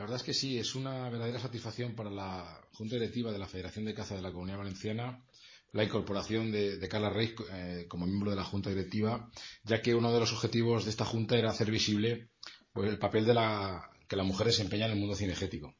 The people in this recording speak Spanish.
La verdad es que sí, es una verdadera satisfacción para la Junta Directiva de la Federación de Caza de la Comunidad Valenciana la incorporación de, Carla Reis eh, como miembro de la Junta Directiva, ya que uno de los objetivos de esta Junta era hacer visible pues, el papel de la, que la mujer desempeña en el mundo cinegético.